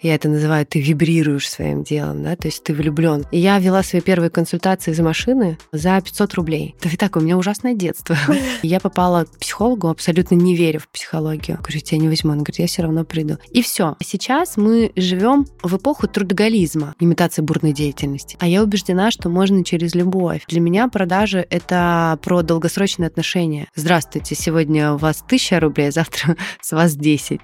Я это называю, ты вибрируешь своим делом, да, то есть ты влюблен. И я вела свои первые консультации из машины за 500 рублей. Да и так, у меня ужасное детство. Я попала к психологу, абсолютно не веря в психологию. Говорю, я не возьму. Он говорит, я все равно приду. И все. Сейчас мы живем в эпоху трудоголизма, имитации бурной деятельности. А я убеждена, что можно через любовь. Для меня продажи — это про долгосрочные отношения. Здравствуйте, сегодня у вас тысяча рублей, а завтра с вас 10.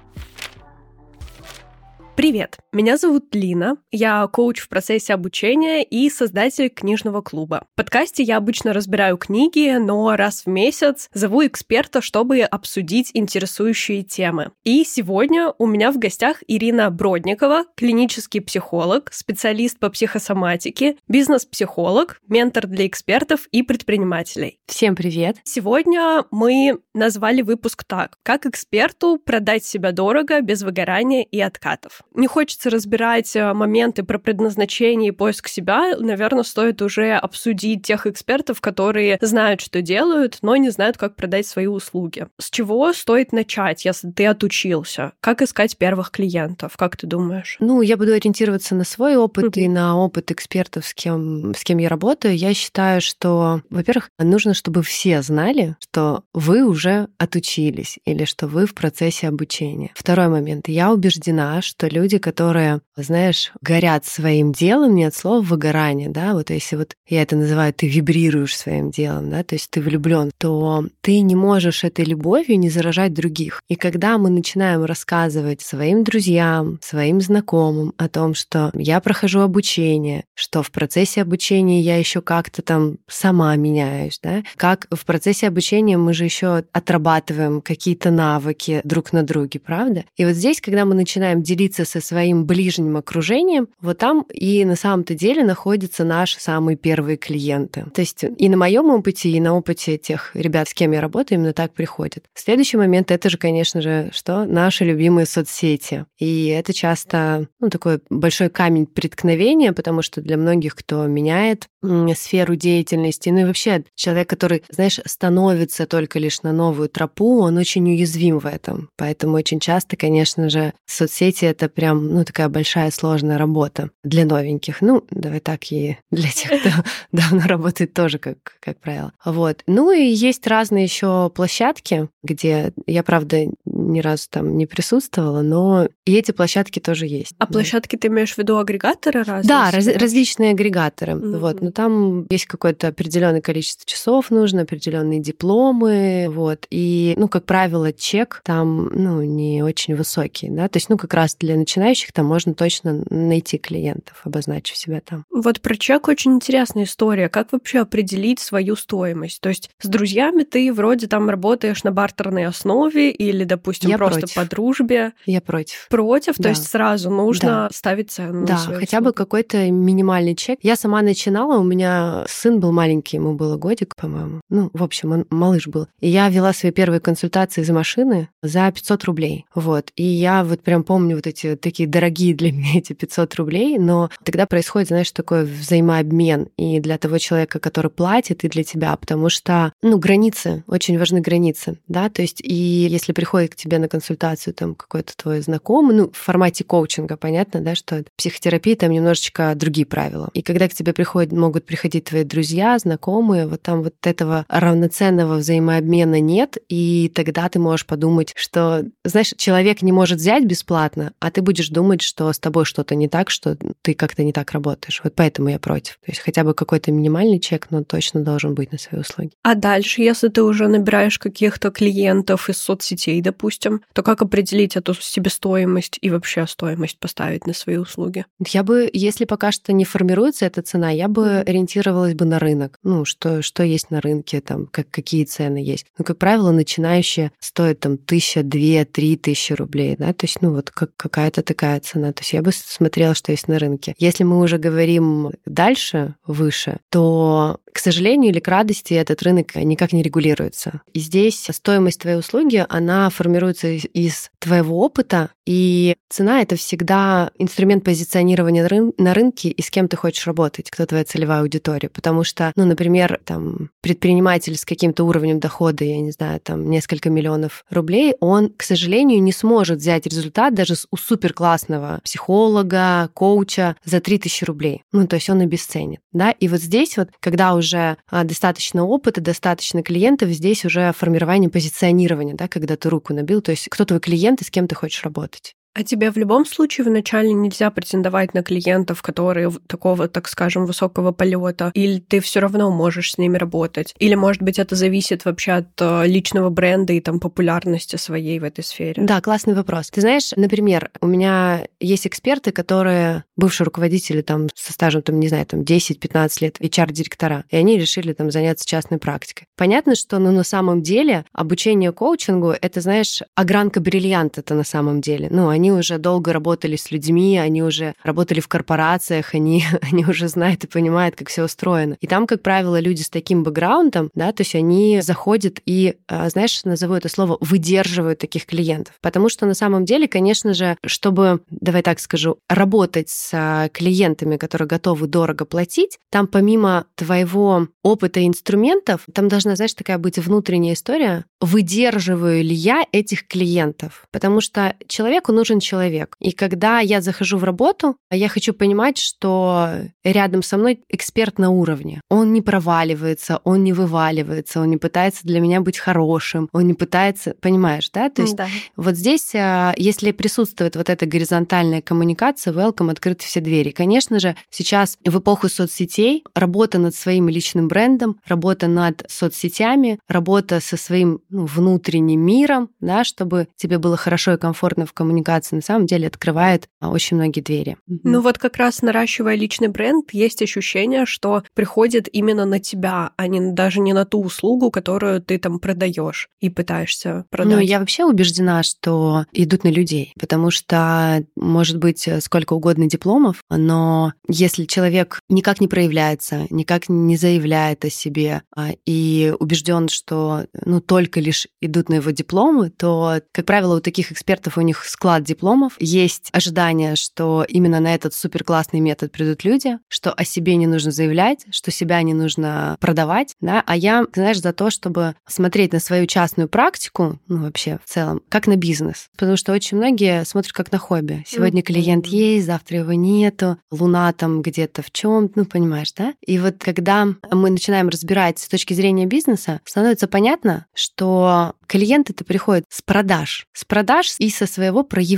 Привет, меня зовут Лина, я коуч в процессе обучения и создатель книжного клуба. В подкасте я обычно разбираю книги, но раз в месяц зову эксперта, чтобы обсудить интересующие темы. И сегодня у меня в гостях Ирина Бродникова, клинический психолог, специалист по психосоматике, бизнес-психолог, ментор для экспертов и предпринимателей. Всем привет! Сегодня мы назвали выпуск так «Как эксперту продать себя дорого, без выгорания и откатов». Не хочется разбирать э, моменты про предназначение и поиск себя. Наверное, стоит уже обсудить тех экспертов, которые знают, что делают, но не знают, как продать свои услуги. С чего стоит начать, если ты отучился? Как искать первых клиентов? Как ты думаешь? Ну, я буду ориентироваться на свой опыт mm-hmm. и на опыт экспертов, с кем, с кем я работаю. Я считаю, что, во-первых, нужно, чтобы все знали, что вы уже отучились или что вы в процессе обучения. Второй момент. Я убеждена, что люди, которые, знаешь, горят своим делом, не от слова выгорание, да, вот если вот я это называю, ты вибрируешь своим делом, да, то есть ты влюблен, то ты не можешь этой любовью не заражать других. И когда мы начинаем рассказывать своим друзьям, своим знакомым о том, что я прохожу обучение, что в процессе обучения я еще как-то там сама меняюсь, да, как в процессе обучения мы же еще отрабатываем какие-то навыки друг на друге, правда? И вот здесь, когда мы начинаем делиться со своим ближним окружением, вот там и на самом-то деле находятся наши самые первые клиенты. То есть и на моем опыте, и на опыте тех ребят, с кем я работаю, именно так приходит. Следующий момент это же, конечно же, что наши любимые соцсети. И это часто ну, такой большой камень преткновения, потому что для многих, кто меняет сферу деятельности, ну и вообще человек, который, знаешь, становится только лишь на новую тропу, он очень уязвим в этом. Поэтому очень часто, конечно же, соцсети — это прям, ну, такая большая сложная работа для новеньких. Ну, давай так и для тех, кто давно работает тоже, как, как правило. Вот. Ну и есть разные еще площадки, где я, правда, ни разу там не присутствовала, но и эти площадки тоже есть. А да. площадки ты имеешь в виду агрегаторы разные? Да, раз, различные агрегаторы. Mm-hmm. Вот, но там есть какое-то определенное количество часов нужно, определенные дипломы, вот. И, ну, как правило, чек там, ну, не очень высокий, да, то есть, ну, как раз для начинающих там можно точно найти клиентов, обозначив себя там. Вот про чек очень интересная история. Как вообще определить свою стоимость? То есть с друзьями ты вроде там работаешь на бартерной основе или, допустим, Я просто против. по дружбе. Я против. Против, да. то есть сразу нужно да. ставить цену. Да, хотя бы какой-то минимальный чек. Я сама начинала, у меня сын был маленький, ему было годик, по-моему. Ну, в общем, он малыш был. И я вела свои первые консультации из машины за 500 рублей. Вот. И я вот прям помню вот эти такие дорогие для меня эти 500 рублей, но тогда происходит, знаешь, такой взаимообмен и для того человека, который платит, и для тебя, потому что, ну, границы, очень важны границы, да, то есть и если приходит к тебе на консультацию там какой-то твой знакомый, ну, в формате коучинга, понятно, да, что психотерапия там немножечко другие правила. И когда к тебе приходят, могут приходить твои друзья, знакомые, вот там вот этого равноценного взаимообмена нет, и тогда ты можешь подумать, что, знаешь, человек не может взять бесплатно, а ты будешь думать, что с тобой что-то не так, что ты как-то не так работаешь. Вот поэтому я против. То есть хотя бы какой-то минимальный чек, но точно должен быть на свои услуги. А дальше, если ты уже набираешь каких-то клиентов из соцсетей, допустим, то как определить эту себестоимость и вообще стоимость поставить на свои услуги? Я бы, если пока что не формируется эта цена, я бы ориентировалась бы на рынок. Ну, что, что есть на рынке, там, как, какие цены есть. Ну, как правило, начинающие стоят там тысяча, две, три тысячи рублей, да, то есть, ну, вот как, какая-то такая цена. То есть я бы смотрела, что есть на рынке. Если мы уже говорим дальше, выше, то, к сожалению или к радости, этот рынок никак не регулируется. И здесь стоимость твоей услуги, она формируется из твоего опыта И цена — это всегда инструмент позиционирования на рынке и с кем ты хочешь работать, кто твоя целевая аудитория. Потому что, ну, например, там, предприниматель с каким-то уровнем дохода, я не знаю, там, несколько миллионов рублей, он, к сожалению, не сможет взять результат даже у суперклассного психолога, коуча за 3000 рублей. Ну, то есть он обесценит, да? И вот здесь вот, когда уже а, достаточно опыта, достаточно клиентов, здесь уже формирование позиционирования, да, когда ты руку набил, то есть кто твой клиент и с кем ты хочешь работать. А тебе в любом случае вначале нельзя претендовать на клиентов, которые такого, так скажем, высокого полета, или ты все равно можешь с ними работать? Или, может быть, это зависит вообще от э, личного бренда и там популярности своей в этой сфере? Да, классный вопрос. Ты знаешь, например, у меня есть эксперты, которые бывшие руководители там со стажем, там, не знаю, там 10-15 лет, HR-директора, и они решили там заняться частной практикой. Понятно, что ну, на самом деле обучение коучингу — это, знаешь, огранка бриллиант это на самом деле. Ну, они они уже долго работали с людьми, они уже работали в корпорациях, они, они уже знают и понимают, как все устроено. И там, как правило, люди с таким бэкграундом, да, то есть они заходят и, а, знаешь, назову это слово, выдерживают таких клиентов. Потому что на самом деле, конечно же, чтобы, давай так скажу, работать с а, клиентами, которые готовы дорого платить, там помимо твоего опыта и инструментов, там должна, знаешь, такая быть внутренняя история, выдерживаю ли я этих клиентов. Потому что человеку нужен нужен человек. И когда я захожу в работу, я хочу понимать, что рядом со мной эксперт на уровне. Он не проваливается, он не вываливается, он не пытается для меня быть хорошим, он не пытается, понимаешь, да? То есть да. вот здесь, а, если присутствует вот эта горизонтальная коммуникация, welcome, открыты все двери. Конечно же, сейчас в эпоху соцсетей работа над своим личным брендом, работа над соцсетями, работа со своим ну, внутренним миром, да, чтобы тебе было хорошо и комфортно в коммуникации коммуникация на самом деле открывает а, очень многие двери. Ну вот как раз наращивая личный бренд, есть ощущение, что приходит именно на тебя, а не даже не на ту услугу, которую ты там продаешь и пытаешься продать. Ну, я вообще убеждена, что идут на людей, потому что может быть сколько угодно дипломов, но если человек никак не проявляется, никак не заявляет о себе а, и убежден, что ну только лишь идут на его дипломы, то, как правило, у таких экспертов у них склад дипломов. Есть ожидание, что именно на этот супер классный метод придут люди, что о себе не нужно заявлять, что себя не нужно продавать, да, а я, знаешь, за то, чтобы смотреть на свою частную практику, ну, вообще в целом, как на бизнес. Потому что очень многие смотрят как на хобби. Сегодня клиент есть, завтра его нету, луна там где-то в чем, ну, понимаешь, да? И вот когда мы начинаем разбирать с точки зрения бизнеса, становится понятно, что клиент это приходит с продаж, с продаж и со своего проявления.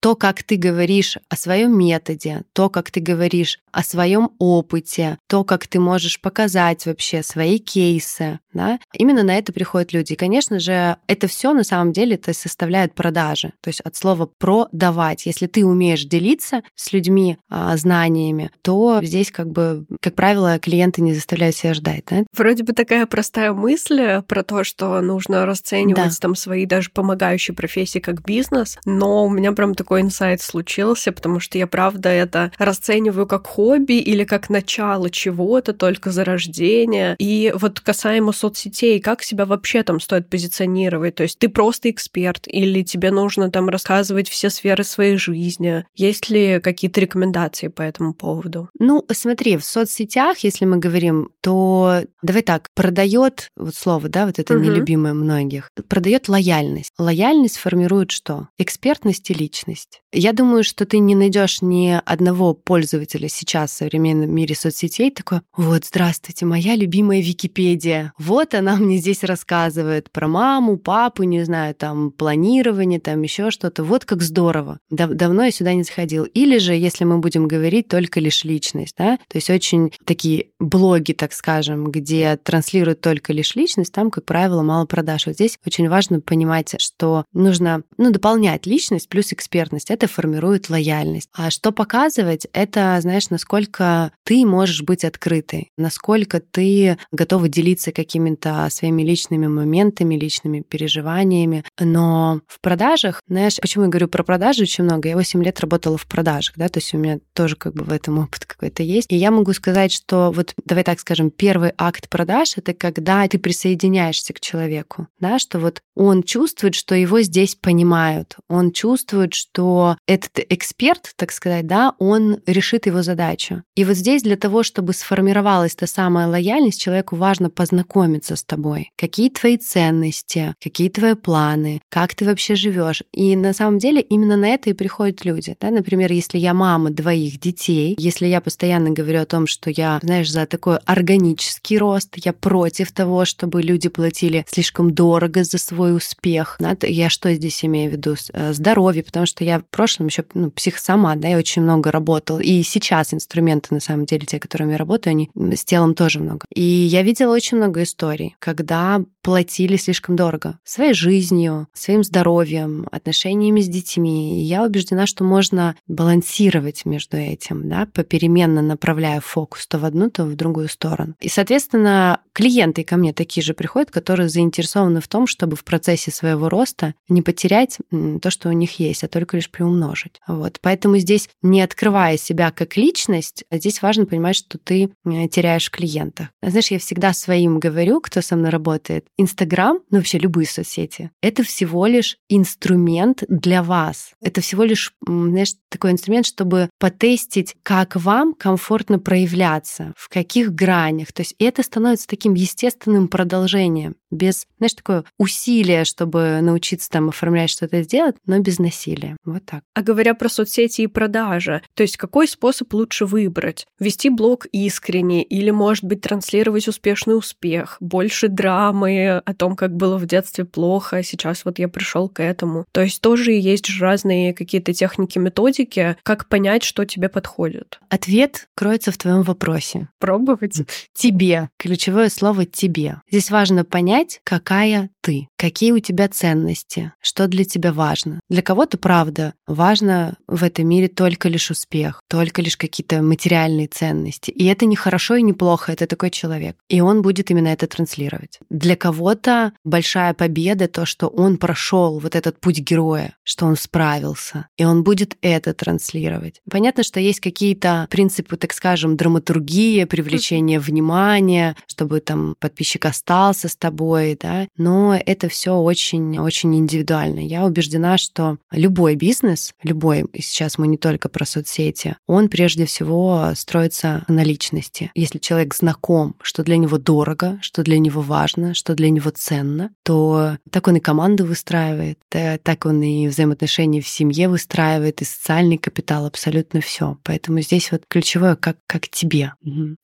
То, как ты говоришь о своем методе, то, как ты говоришь о своем опыте, то, как ты можешь показать вообще свои кейсы, да, именно на это приходят люди. И, конечно же, это все на самом деле это составляет продажи. То есть от слова продавать. Если ты умеешь делиться с людьми а, знаниями, то здесь как бы, как правило, клиенты не заставляют себя ждать. Да? Вроде бы такая простая мысль про то, что нужно расценивать да. там свои даже помогающие профессии как бизнес, но у меня прям такой инсайт случился, потому что я правда это расцениваю как хобби или как начало чего-то, только зарождение. И вот касаемо соцсетей, как себя вообще там стоит позиционировать? То есть ты просто эксперт или тебе нужно там рассказывать все сферы своей жизни? Есть ли какие-то рекомендации по этому поводу? Ну, смотри, в соцсетях, если мы говорим, то давай так, продает, вот слово, да, вот это угу. нелюбимое многих, продает лояльность. Лояльность формирует что? Экспертность и личность. Я думаю, что ты не найдешь ни одного пользователя сейчас в современном мире соцсетей такой, вот, здравствуйте, моя любимая Википедия. Вот она мне здесь рассказывает про маму, папу, не знаю, там, планирование, там еще что-то. Вот как здорово. Дав давно я сюда не заходил. Или же, если мы будем говорить только лишь личность, да, то есть очень такие блоги, так скажем, где транслируют только лишь личность, там, как правило, мало продаж. Вот здесь очень важно понимать, что нужно, ну, дополнять личность плюс экспертность. Это формирует лояльность. А что показывать, это, знаешь, насколько ты можешь быть открытой, насколько ты готова делиться какими-то своими личными моментами, личными переживаниями. Но в продажах, знаешь, почему я говорю про продажи очень много? Я 8 лет работала в продажах, да, то есть у меня тоже как бы в этом опыт какой-то есть. И я могу сказать, что вот, давай так скажем, первый акт продаж — это когда ты присоединяешься к человеку, да, что вот он чувствует, что его здесь понимают, он чувствует, чувствует, что этот эксперт, так сказать, да, он решит его задачу. И вот здесь для того, чтобы сформировалась та самая лояльность, человеку важно познакомиться с тобой. Какие твои ценности, какие твои планы, как ты вообще живешь. И на самом деле именно на это и приходят люди. Да? Например, если я мама двоих детей, если я постоянно говорю о том, что я, знаешь, за такой органический рост, я против того, чтобы люди платили слишком дорого за свой успех. Да? Я что здесь имею в виду? Э, здоровье, потому что я в прошлом еще ну, псих сама, да, я очень много работала. И сейчас инструменты, на самом деле, те, которыми я работаю, они с телом тоже много. И я видела очень много историй, когда платили слишком дорого своей жизнью, своим здоровьем, отношениями с детьми. И я убеждена, что можно балансировать между этим, да, попеременно направляя фокус то в одну, то в другую сторону. И, соответственно, клиенты ко мне такие же приходят, которые заинтересованы в том, чтобы в процессе своего роста не потерять то, что у них есть, а только лишь приумножить. Вот. Поэтому здесь, не открывая себя как личность, здесь важно понимать, что ты э, теряешь клиента. Знаешь, я всегда своим говорю, кто со мной работает, Инстаграм, ну вообще любые соцсети, это всего лишь инструмент для вас. Это всего лишь, знаешь, такой инструмент, чтобы потестить, как вам комфортно проявляться, в каких гранях. То есть это становится таким естественным продолжением, без, знаешь, такое усилие, чтобы научиться там оформлять что-то сделать, но без насилия. Вот так. А говоря про соцсети и продажи, то есть какой способ лучше выбрать? Вести блог искренне или, может быть, транслировать успешный успех, больше драмы, о том, как было в детстве плохо, а сейчас вот я пришел к этому. То есть тоже есть же разные какие-то техники, методики, как понять, что тебе подходит. Ответ кроется в твоем вопросе. Пробовать? Тебе. Ключевое слово тебе. Здесь важно понять, какая ты, какие у тебя ценности, что для тебя важно. Для кого-то, правда, важно в этом мире только лишь успех, только лишь какие-то материальные ценности. И это не хорошо и не плохо, это такой человек. И он будет именно это транслировать. Для кого кого-то большая победа то, что он прошел вот этот путь героя, что он справился, и он будет это транслировать. Понятно, что есть какие-то принципы, так скажем, драматургии, привлечения внимания, чтобы там подписчик остался с тобой, да, но это все очень-очень индивидуально. Я убеждена, что любой бизнес, любой, сейчас мы не только про соцсети, он прежде всего строится на личности. Если человек знаком, что для него дорого, что для него важно, что для него ценно, то так он и команду выстраивает, так он и взаимоотношения в семье выстраивает, и социальный капитал, абсолютно все. Поэтому здесь вот ключевое, как, как тебе.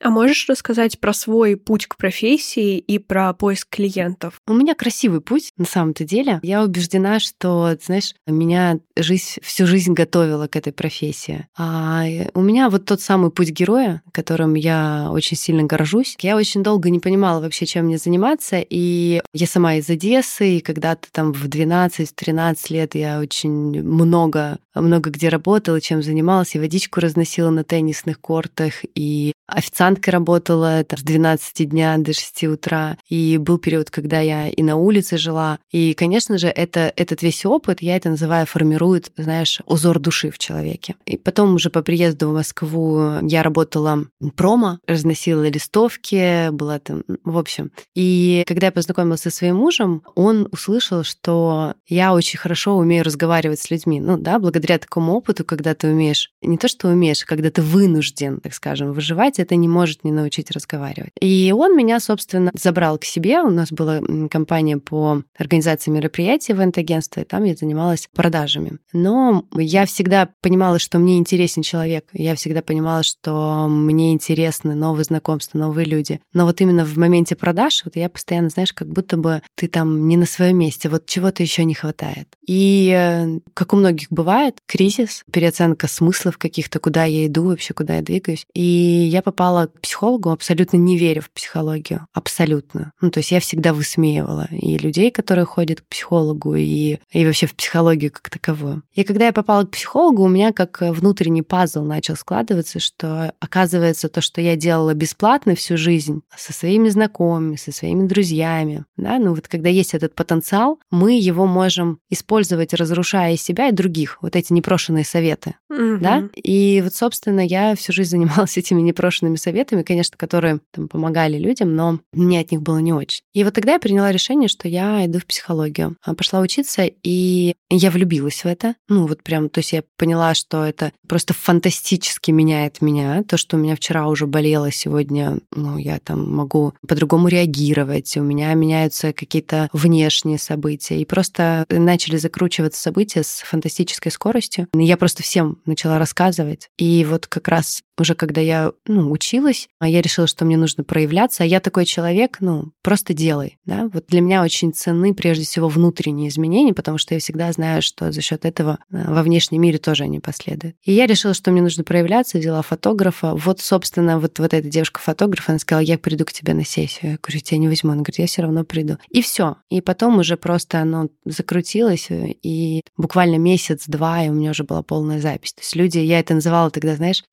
А можешь рассказать про свой путь к профессии и про поиск клиентов? У меня красивый путь, на самом-то деле. Я убеждена, что, знаешь, меня жизнь, всю жизнь готовила к этой профессии. А у меня вот тот самый путь героя, которым я очень сильно горжусь. Я очень долго не понимала вообще, чем мне заниматься, и я сама из Одессы, и когда-то там в 12-13 лет я очень много, много где работала, чем занималась, и водичку разносила на теннисных кортах, и официанткой работала там, с 12 дня до 6 утра, и был период, когда я и на улице жила. И, конечно же, это, этот весь опыт, я это называю, формирует, знаешь, узор души в человеке. И потом уже по приезду в Москву я работала промо, разносила листовки, была там, в общем. И когда я познакомилась со своим мужем, он услышал, что я очень хорошо умею разговаривать с людьми. Ну да, благодаря такому опыту, когда ты умеешь, не то что умеешь, а когда ты вынужден, так скажем, выживать, это не может не научить разговаривать. И он меня, собственно, забрал к себе. У нас была компания по организации мероприятий в агентстве, и там я занималась продажами. Но я всегда понимала, что мне интересен человек. Я всегда понимала, что мне интересны новые знакомства, новые люди. Но вот именно в моменте продаж, вот я постоянно, знаешь, как будто бы ты там не на своем месте, вот чего-то еще не хватает. И э, как у многих бывает, кризис, переоценка смыслов каких-то, куда я иду вообще, куда я двигаюсь. И я попала к психологу, абсолютно не веря в психологию. Абсолютно. Ну, то есть я всегда высмеивала и людей, которые ходят к психологу, и, и вообще в психологию как таковую. И когда я попала к психологу, у меня как внутренний пазл начал складываться, что оказывается то, что я делала бесплатно всю жизнь со своими знакомыми, со своими друзьями, да, ну вот когда есть этот потенциал, мы его можем использовать, разрушая себя и других, вот эти непрошенные советы, mm-hmm. да, и вот, собственно, я всю жизнь занималась этими непрошенными советами, конечно, которые там помогали людям, но мне от них было не очень. И вот тогда я приняла решение, что я иду в психологию. А пошла учиться, и я влюбилась в это. Ну, вот прям, то есть я поняла, что это просто фантастически меняет меня. То, что у меня вчера уже болело, сегодня, ну, я там могу по-другому реагировать. У меня меняются какие-то внешние события. И просто начали закручиваться события с фантастической скоростью. Я просто всем начала рассказывать. И вот как раз уже когда я ну, училась, я решила, что мне нужно проявляться. А я такой человек, ну, просто делай. Да? Вот для меня очень ценны прежде всего внутренние изменения, потому что я всегда знаю, что за счет этого э, во внешнем мире тоже они последуют. И я решила, что мне нужно проявляться, взяла фотографа. Вот, собственно, вот, вот эта девушка-фотограф, она сказала, я приду к тебе на сессию. Я говорю, тебя не возьму. Она говорит, я все равно приду. И все. И потом уже просто оно закрутилось, э, и буквально месяц-два, и у меня уже была полная запись. То есть люди, я это называла тогда, знаешь,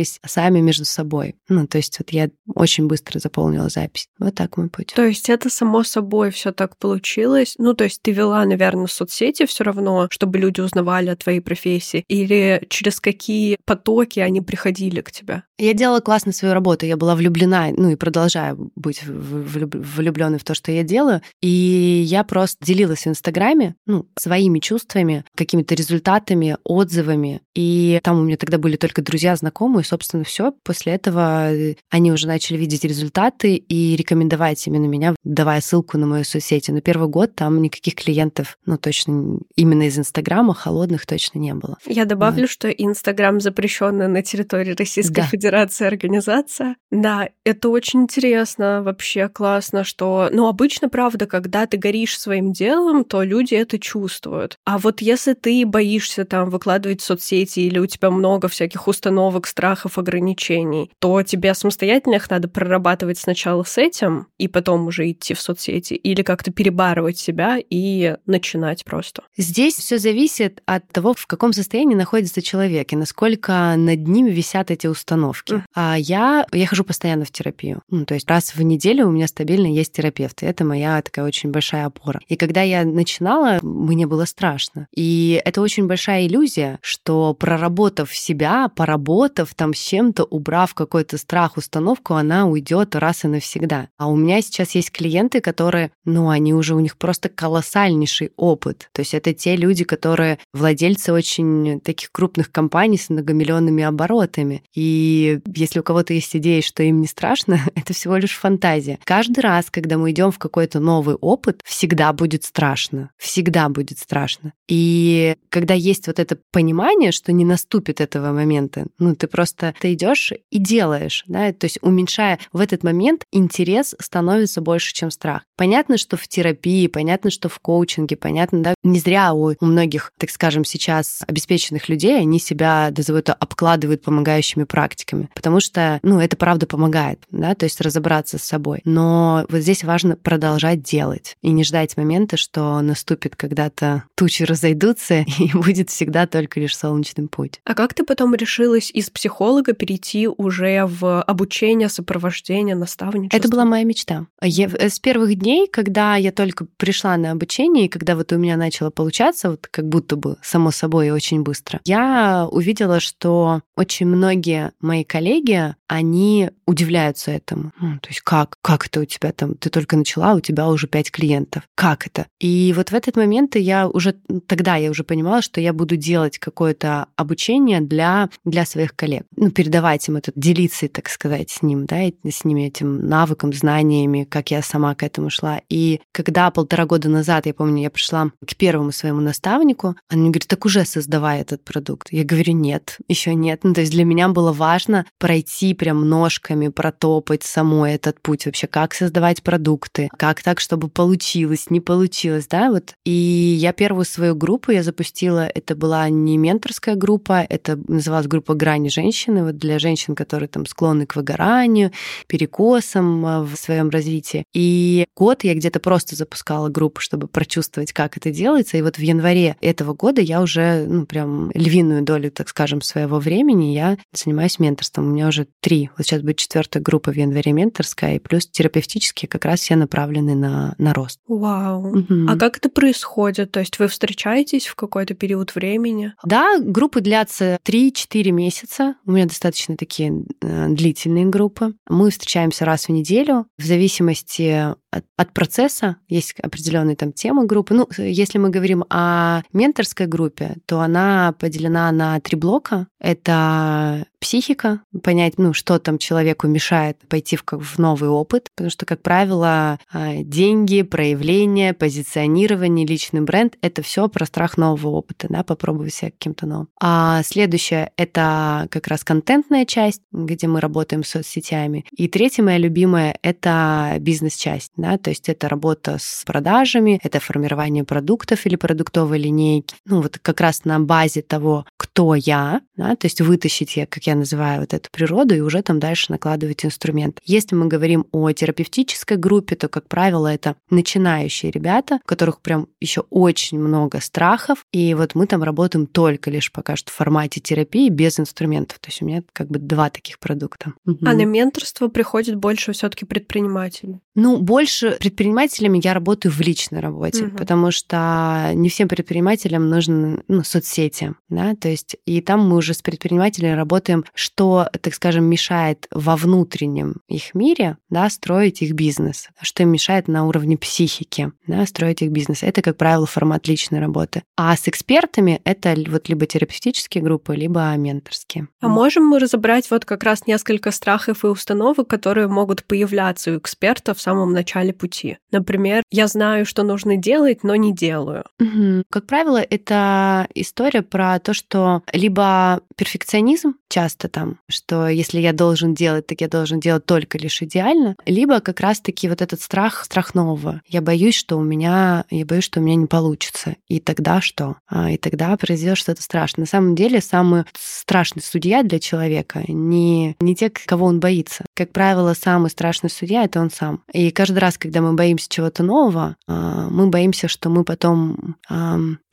множились сами между собой. Ну, то есть вот я очень быстро заполнила запись. Вот так мой путь. То есть это само собой все так получилось? Ну, то есть ты вела, наверное, соцсети все равно, чтобы люди узнавали о твоей профессии? Или через какие потоки они приходили к тебе? Я делала классно свою работу, я была влюблена, ну и продолжаю быть влюбленной в то, что я делаю. И я просто делилась в Инстаграме, ну, своими чувствами, какими-то результатами, отзывами. И там у меня тогда были только друзья, знакомые, собственно, все. После этого э, они уже начали видеть результаты и рекомендовать именно меня, давая ссылку на мою соцсети. Но первый год там никаких клиентов, ну, точно именно из Инстаграма, холодных точно не было. Я добавлю, вот. что Инстаграм запрещенная на территории Российской да. Федерации организация. Да, это очень интересно, вообще классно, что... Ну, обычно, правда, когда ты горишь своим делом, то люди это чувствуют. А вот если ты боишься там выкладывать в соцсети или у тебя много всяких установок, страхов, ограничений, то тебе самостоятельно их надо прорабатывать сначала с этим и потом уже идти в соцсети или как-то перебарывать себя и начинать просто. Здесь все зависит от того, в каком состоянии находится человек и насколько над ним висят эти установки. Mm. А я, я хожу постоянно в терапию. Ну, то есть раз в неделю у меня стабильно есть терапевт, и это моя такая очень большая опора. И когда я начинала, мне было страшно. И это очень большая иллюзия, что проработав себя, поработав там с чем-то, убрав какой-то страх, установку, она уйдет раз и навсегда. А у меня сейчас есть клиенты, которые, ну, они уже, у них просто колоссальнейший опыт. То есть это те люди, которые владельцы очень таких крупных компаний с многомиллионными оборотами. И если у кого-то есть идея, что им не страшно, это всего лишь фантазия. Каждый раз, когда мы идем в какой-то новый опыт, всегда будет страшно. Всегда будет страшно. И когда есть вот это понимание, что не наступит этого момента, ну, ты просто ты идешь и делаешь, да, то есть уменьшая в этот момент интерес становится больше, чем страх. Понятно, что в терапии, понятно, что в коучинге, понятно, да, не зря у, у многих, так скажем, сейчас обеспеченных людей, они себя называют обкладывают помогающими практиками, потому что, ну, это правда помогает, да, то есть разобраться с собой. Но вот здесь важно продолжать делать и не ждать момента, что наступит когда-то тучи разойдутся и будет всегда только лишь солнечный путь. А как ты потом решилась из психолога перейти уже в обучение, сопровождение, наставничество? Это была моя мечта. Я, с первых дней, когда я только пришла на обучение, и когда вот у меня начало получаться, вот как будто бы само собой и очень быстро, я увидела, что очень многие мои коллеги, они удивляются этому. Ну, то есть как? Как это у тебя там? Ты только начала, у тебя уже пять клиентов. Как это? И вот в этот момент я уже, тогда я уже понимала, что я буду делать какое-то обучение для, для своих коллег. Ну, передавать им это, делиться, так сказать, с ним, да, с ними этим навыком, знаниями, как я сама к этому шла. И когда полтора года назад, я помню, я пришла к первому своему наставнику, он мне говорит, так уже создавай этот продукт. Я говорю, нет, еще нет. Ну, то есть для меня было важно пройти прям ножками, протопать самой этот путь вообще, как создавать продукты, как так, чтобы получилось, не получилось, да, вот. И я первую свою группу я запустила, это была не менторская группа, это называлась группа «Грани женщины», вот для женщин, которые там склонны к выгоранию, перекосам а, в своем развитии. И год я где-то просто запускала группу, чтобы прочувствовать, как это делается. И вот в январе этого года я уже, ну, прям львиную долю, так скажем, своего времени я занимаюсь менторством. У меня уже три, вот сейчас будет четвертая группа в январе менторская, и плюс терапевтические как раз все направлены на, на рост. Вау. Угу. А как это происходит? То есть вы встречаетесь в какой-то период времени? Да, группы длятся 3-4 месяца. У меня достаточно такие э, длительные группы. Мы встречаемся раз в неделю. В зависимости от, от процесса, есть определенные там темы группы. Ну, если мы говорим о менторской группе, то она поделена на три блока. Это психика, понять, ну, что там человеку мешает пойти в, в новый опыт, потому что, как правило, а, деньги, проявление, позиционирование, личный бренд — это все про страх нового опыта, да, попробовать себя каким-то новым. А следующее — это как раз контентная часть, где мы работаем с соцсетями. И третья моя любимая — это бизнес-часть, да, то есть это работа с продажами, это формирование продуктов или продуктовой линейки. Ну, вот как раз на базе того, кто я, да, то есть вытащить я, как я называю вот эту природу, и уже там дальше накладывать инструмент. Если мы говорим о терапевтической группе, то, как правило, это начинающие ребята, у которых прям еще очень много страхов, и вот мы там работаем только лишь пока что в формате терапии без инструментов. То есть у меня как бы два таких продукта. А на менторство приходит больше все-таки предпринимателей? Ну, больше предпринимателями я работаю в личной работе, угу. потому что не всем предпринимателям нужны ну, соцсети, да, то есть и там мы уже с предпринимателями работаем, что, так скажем, мешает во внутреннем их мире, да, строить их бизнес, что им мешает на уровне психики, да, строить их бизнес. Это, как правило, формат личной работы. А с экспертами это вот либо терапевтические группы, либо менторские. А можем мы разобрать вот как раз несколько страхов и установок, которые могут появляться у экспертов в самом начале пути. Например, я знаю, что нужно делать, но не делаю. Угу. Как правило, это история про то, что либо перфекционизм часто там, что если я должен делать, так я должен делать только лишь идеально, либо как раз-таки вот этот страх, страх нового. Я боюсь, что у меня, я боюсь, что у меня не получится. И тогда что? А, и тогда произойдет что-то страшное. На самом деле, самый страшный судья для человека не, не те, кого он боится. Как правило, самый страшный судья — это он сам. И каждый раз, когда мы боимся чего-то нового, а, мы боимся, что мы потом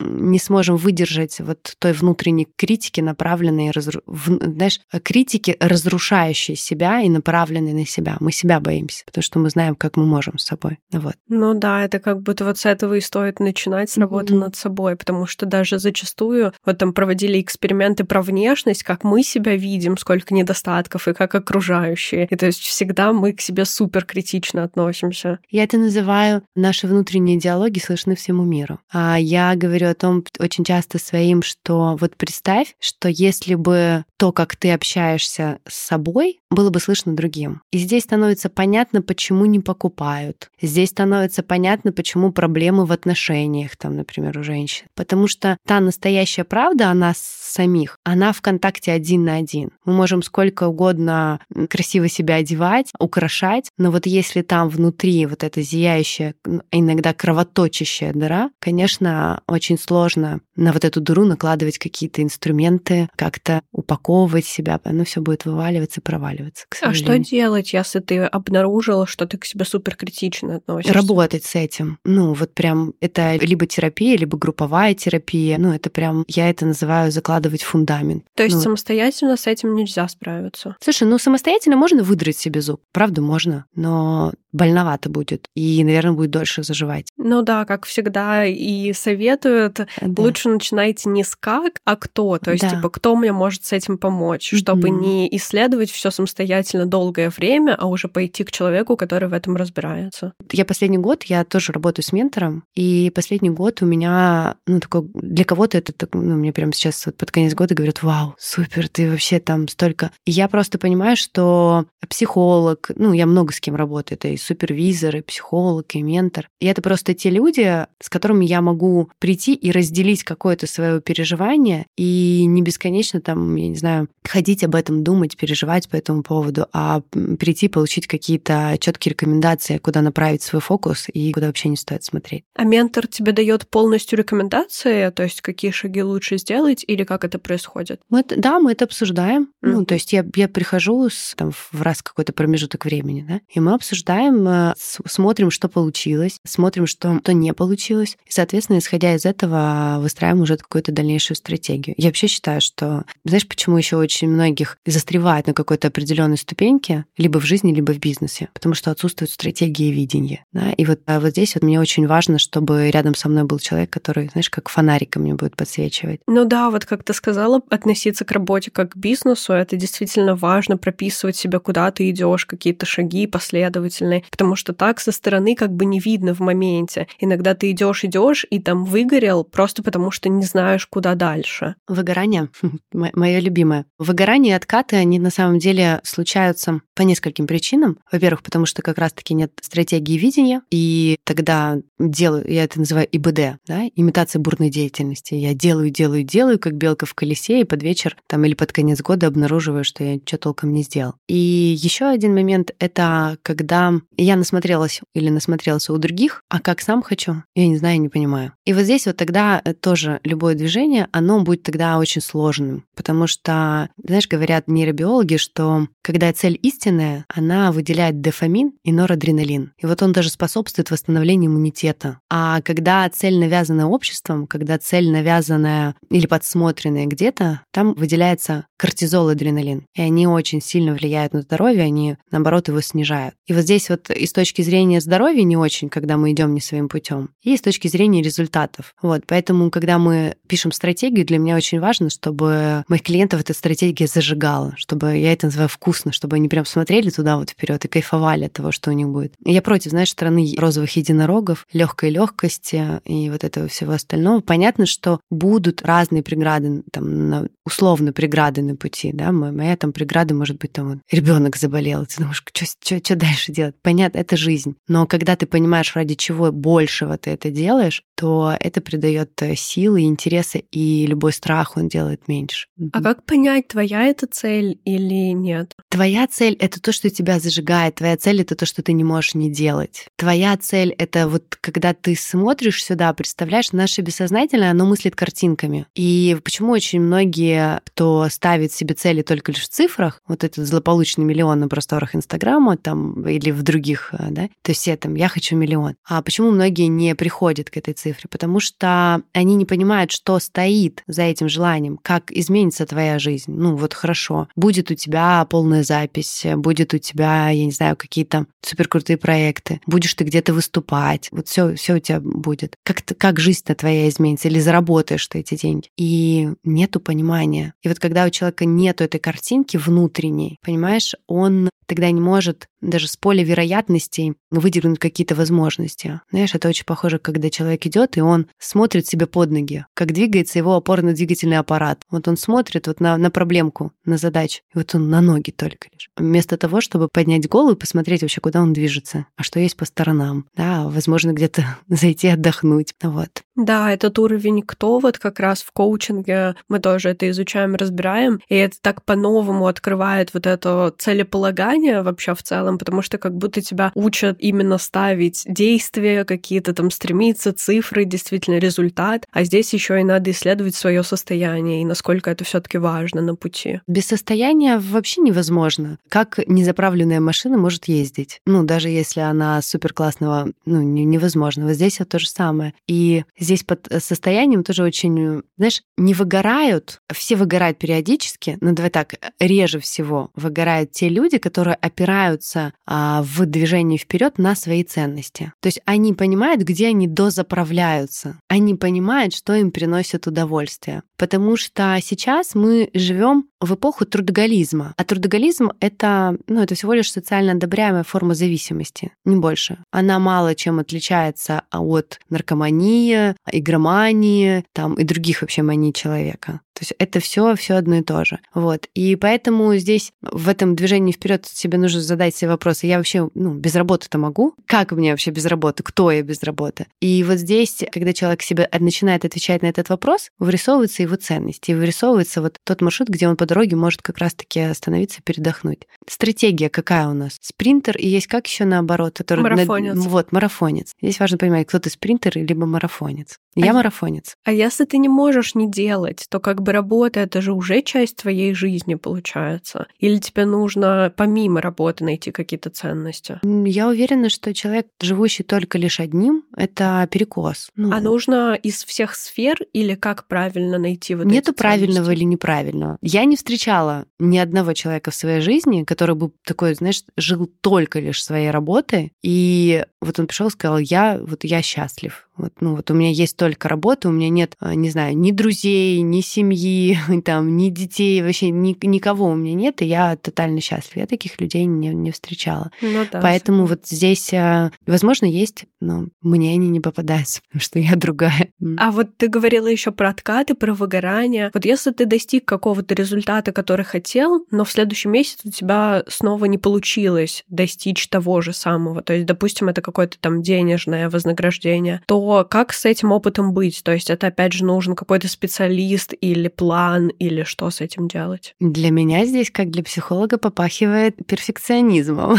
не сможем выдержать вот той внутренней критики, направленной, знаешь, критики, разрушающей себя и направленной на себя. Мы себя боимся, потому что мы знаем, как мы можем с собой. Вот. Ну да, это как будто вот с этого и стоит начинать, с работы mm-hmm. над собой, потому что даже зачастую вот там проводили эксперименты про внешность, как мы себя видим, сколько недостатков и как окружающие. И то есть всегда мы к себе супер критично относимся. Я это называю наши внутренние диалоги слышны всему миру. А я говорю о том очень часто своим, что вот представь, что если бы то, как ты общаешься с собой, было бы слышно другим. И здесь становится понятно, почему не покупают. Здесь становится понятно, почему проблемы в отношениях, там, например, у женщин. Потому что та настоящая правда о нас самих, она в контакте один на один. Мы можем сколько угодно красиво себя одевать, украшать, но вот если там внутри вот эта зияющая, иногда кровоточащая дыра, конечно, очень сложно на вот эту дыру накладывать какие-то инструменты, как-то упаковывать себя, оно все будет вываливаться, проваливаться. а что делать, если ты обнаружила, что ты к себе супер критично относишься? Работать с этим. Ну, вот прям это либо терапия, либо групповая терапия. Ну, это прям, я это называю закладывать фундамент. То есть ну, самостоятельно с этим нельзя справиться? Слушай, ну самостоятельно можно выдрать себе зуб. Правда, можно. Но больновато будет. И, наверное, будет дольше заживать. Ну да, как всегда и советуют, да. лучше начинайте не с как, а кто. То есть, да. типа, кто мне может с этим помочь, чтобы mm-hmm. не исследовать все самостоятельно долгое время, а уже пойти к человеку, который в этом разбирается. Я последний год, я тоже работаю с ментором, и последний год у меня, ну, такой, для кого-то это, ну, мне прямо сейчас вот под конец года говорят, вау, супер, ты вообще там столько... И я просто понимаю, что психолог, ну, я много с кем работаю, это и супервизор, и психолог, и ментор. И это просто те люди, с которыми я могу прийти и разделить какое-то свое переживание, и не бесконечно там, я не знаю, ходить об этом, думать, переживать по этому поводу, а прийти, получить какие-то четкие рекомендации, куда направить свой фокус и куда вообще не стоит смотреть. А ментор тебе дает полностью рекомендации, то есть какие шаги лучше сделать, или как это происходит? Мы, да, мы это обсуждаем. Mm-hmm. Ну, то есть я, я прихожу с, там, в раз какой-то промежуток времени, да, и мы обсуждаем, э, смотрим, что получилось, смотрим, что, что не получилось, и, соответственно, исходя из этого, выстраиваем уже какую-то дальнейшую стратегию. Я вообще считаю, что, знаешь, почему еще очень многих застревает на какой-то определенной ступеньке, либо в жизни, либо в бизнесе, потому что отсутствует стратегия и видение. Да? И вот, а вот здесь вот мне очень важно, чтобы рядом со мной был человек, который, знаешь, как фонариком мне будет подсвечивать. Ну да, вот как ты сказала, относиться к работе как к бизнесу, это действительно важно, прописывать себя, куда ты идешь, какие-то шаги последовательные. Потому что так со стороны как бы не видно в моменте. Иногда ты идешь, идешь и там выгорел просто потому, что не знаешь, куда дальше. Выгорание мое любимое. Выгорание и откаты, они на самом деле случаются по нескольким причинам. Во-первых, потому что как раз-таки нет стратегии видения, и тогда делаю, я это называю ИБД, да, имитация бурной деятельности. Я делаю, делаю, делаю, как белка в колесе, и под вечер там или под конец года обнаруживаю, что я ничего толком не сделал. И еще один момент — это когда я насмотрелась или насмотрелась у других, а как сам хочу, я не знаю, не понимаю. И вот здесь вот тогда тоже любое движение, оно будет тогда очень сложным, потому что, знаешь, говорят нейробиологи, что когда цель истинная, она выделяет дофамин и норадреналин. И вот он даже способствует восстановлению иммунитета. А когда цель навязана обществом, когда цель навязанная или подсмотренная где-то, там выделяется кортизол и адреналин. И они очень сильно влияют на здоровье, они, наоборот, его снижают. И вот здесь вот и с точки зрения здоровья не очень, когда мы идем не своим путем, и с точки зрения результатов. Вот, поэтому, когда мы пишем стратегию, для меня очень важно, чтобы моих клиентов эта стратегия зажигала, чтобы я это называю вкусно, чтобы они прям смотрели туда вот вперед и кайфовали от того, что у них будет. Я против, знаешь, страны розовых единорогов, легкой легкости и вот этого всего остального. Понятно, что будут разные преграды, там, условно преграды на пути, да, моя там преграда может быть там вот, ребенок заболел, ты думаешь, что дальше делать? Понятно, это жизнь. Но когда ты понимаешь, ради чего большего ты это делаешь, то это придает э, силы, интереса, и любой страх он делает меньше. А как понять, твоя это цель или нет? Твоя цель — это то, что тебя зажигает. Твоя цель — это то, что ты не можешь не делать. Твоя цель — это вот когда ты смотришь сюда, представляешь, наше бессознательное, оно мыслит картинками. И почему очень многие, кто ставит себе цели только лишь в цифрах, вот этот злополучный миллион на просторах Инстаграма там или в других, э, да, то есть все там «я хочу миллион». А почему многие не приходят к этой цифре? Потому что они не понимают, что стоит за этим желанием, как изменится твоя жизнь. Ну вот хорошо, будет у тебя полная запись, будет у тебя, я не знаю, какие-то суперкрутые проекты, будешь ты где-то выступать, вот все, все у тебя будет. Как, как жизнь-то твоя изменится, или заработаешь ты эти деньги. И нету понимания. И вот когда у человека нету этой картинки внутренней, понимаешь, он тогда не может даже с поля вероятностей выдернуть какие-то возможности. Знаешь, это очень похоже, когда человек идет и он смотрит себе под ноги, как двигается его опорно-двигательный аппарат. Вот он смотрит вот на, на проблемку, на задачу, и вот он на ноги только лишь. Вместо того, чтобы поднять голову и посмотреть вообще, куда он движется, а что есть по сторонам. Да, возможно, где-то зайти отдохнуть. Вот. Да, этот уровень кто вот как раз в коучинге мы тоже это изучаем, разбираем, и это так по-новому открывает вот это целеполагание вообще в целом, потому что как будто тебя учат именно ставить действия какие-то там, стремиться, цифры, действительно результат, а здесь еще и надо исследовать свое состояние и насколько это все-таки важно на пути. Без состояния вообще невозможно. Как незаправленная машина может ездить? Ну, даже если она супер классного, ну. Вот здесь вот то же самое. И здесь под э, состоянием тоже очень, знаешь, не выгорают, все выгорают периодически, но давай так, реже всего выгорают те люди, которые опираются а, в движении вперед на свои ценности. То есть они понимают, где они дозаправляются, они понимают, что им приносит удовольствие. Потому что сейчас мы живем в эпоху трудоголизма. А трудоголизм — это, ну, это всего лишь социально одобряемая форма зависимости, не больше. Она мало чем отличается от наркомании, игромании там, и других вообще маний человека. То есть это все все одно и то же. Вот. И поэтому здесь в этом движении вперед себе нужно задать себе вопросы. Я вообще ну, без работы-то могу? Как мне вообще без работы? Кто я без работы? И вот здесь, когда человек себе начинает отвечать на этот вопрос, вырисовываются его ценности, и вырисовывается вот тот маршрут, где он по дороге может как раз-таки остановиться, передохнуть. Стратегия какая у нас? Спринтер и есть как еще наоборот? Который марафонец. На... Вот, марафонец. Здесь важно понимать, кто ты спринтер либо марафонец. Я а марафонец. А если ты не можешь не делать, то как бы работа это же уже часть твоей жизни получается. Или тебе нужно помимо работы найти какие-то ценности? Я уверена, что человек, живущий только лишь одним, это перекос. Ну, а нужно из всех сфер или как правильно найти вот Нету правильного или неправильного. Я не встречала ни одного человека в своей жизни, который бы такой, знаешь, жил только лишь своей работой, и вот он пришел и сказал, я вот я счастлив. Вот, ну вот у меня есть только работа, у меня нет, а, не знаю, ни друзей, ни семьи, семьи, там, ни детей, вообще ни, никого у меня нет, и я тотально счастлива. Я таких людей не, не встречала. Ну, да, Поэтому вот здесь, э, возможно, есть, но мне они не попадаются, потому что я другая. А вот ты говорила еще про откаты, про выгорание. Вот если ты достиг какого-то результата, который хотел, но в следующем месяце у тебя снова не получилось достичь того же самого, то есть, допустим, это какое-то там денежное вознаграждение, то как с этим опытом быть? То есть это, опять же, нужен какой-то специалист или план, или что с этим делать? Для меня здесь, как для психолога, попахивает перфекционизмом.